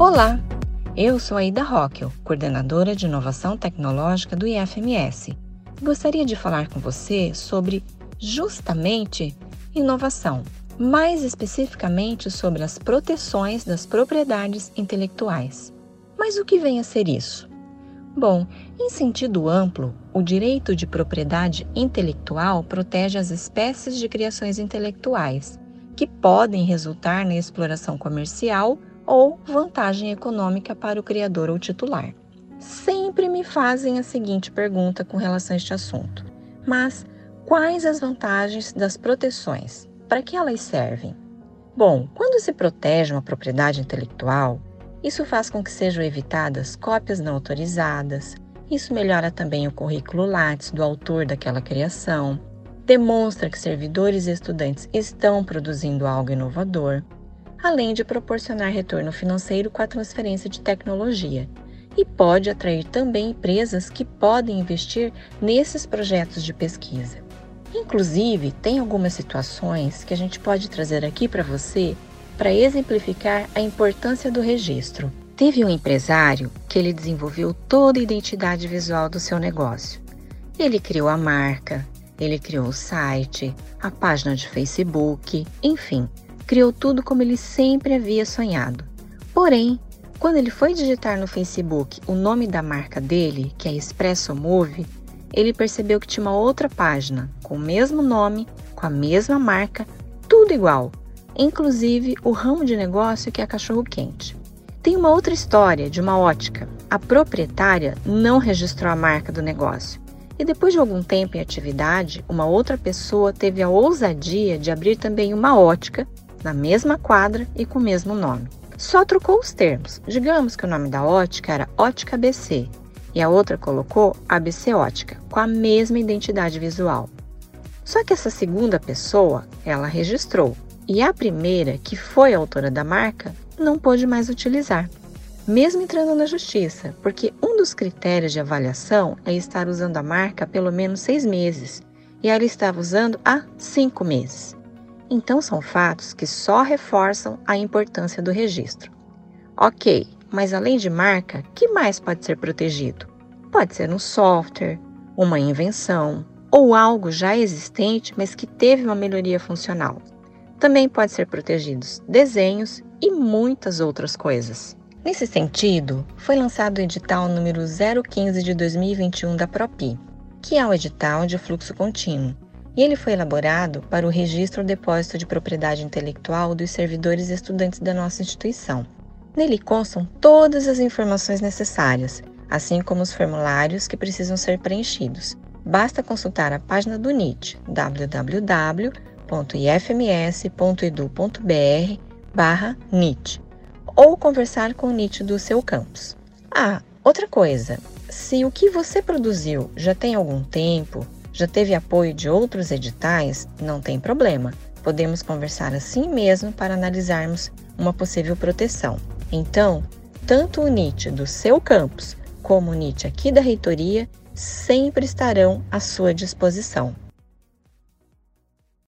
Olá, eu sou Aida Rockel, coordenadora de inovação tecnológica do IFMS. Gostaria de falar com você sobre justamente inovação, mais especificamente sobre as proteções das propriedades intelectuais. Mas o que vem a ser isso? Bom, em sentido amplo, o direito de propriedade intelectual protege as espécies de criações intelectuais, que podem resultar na exploração comercial ou vantagem econômica para o criador ou titular. Sempre me fazem a seguinte pergunta com relação a este assunto: mas quais as vantagens das proteções? Para que elas servem? Bom, quando se protege uma propriedade intelectual, isso faz com que sejam evitadas cópias não autorizadas, isso melhora também o currículo Lattes do autor daquela criação, demonstra que servidores e estudantes estão produzindo algo inovador, além de proporcionar retorno financeiro com a transferência de tecnologia. E pode atrair também empresas que podem investir nesses projetos de pesquisa. Inclusive, tem algumas situações que a gente pode trazer aqui para você para exemplificar a importância do registro. Teve um empresário que ele desenvolveu toda a identidade visual do seu negócio. Ele criou a marca, ele criou o site, a página de Facebook, enfim, criou tudo como ele sempre havia sonhado. Porém, quando ele foi digitar no Facebook o nome da marca dele, que é Expresso Move, ele percebeu que tinha uma outra página com o mesmo nome, com a mesma marca, tudo igual, inclusive o ramo de negócio que é cachorro quente. Tem uma outra história de uma ótica. A proprietária não registrou a marca do negócio. E depois de algum tempo em atividade, uma outra pessoa teve a ousadia de abrir também uma ótica na mesma quadra e com o mesmo nome. Só trocou os termos. Digamos que o nome da ótica era Ótica ABC e a outra colocou ABC Ótica, com a mesma identidade visual. Só que essa segunda pessoa, ela registrou, e a primeira, que foi a autora da marca, não pôde mais utilizar, mesmo entrando na justiça, porque um dos critérios de avaliação é estar usando a marca pelo menos seis meses, e ela estava usando há cinco meses. Então, são fatos que só reforçam a importância do registro. Ok, mas além de marca, que mais pode ser protegido? Pode ser um software, uma invenção ou algo já existente, mas que teve uma melhoria funcional. Também pode ser protegidos desenhos e muitas outras coisas. Nesse sentido, foi lançado o edital número 015 de 2021 da Propi, que é o edital de fluxo contínuo, e ele foi elaborado para o registro ou depósito de propriedade intelectual dos servidores e estudantes da nossa instituição. Nele constam todas as informações necessárias, assim como os formulários que precisam ser preenchidos. Basta consultar a página do NIT, www.ifms.edu.br/NIT, ou conversar com o NIT do seu campus. Ah, outra coisa, se o que você produziu já tem algum tempo, já teve apoio de outros editais? Não tem problema. Podemos conversar assim mesmo para analisarmos uma possível proteção. Então, tanto o NIT do seu campus como o NIT aqui da reitoria sempre estarão à sua disposição.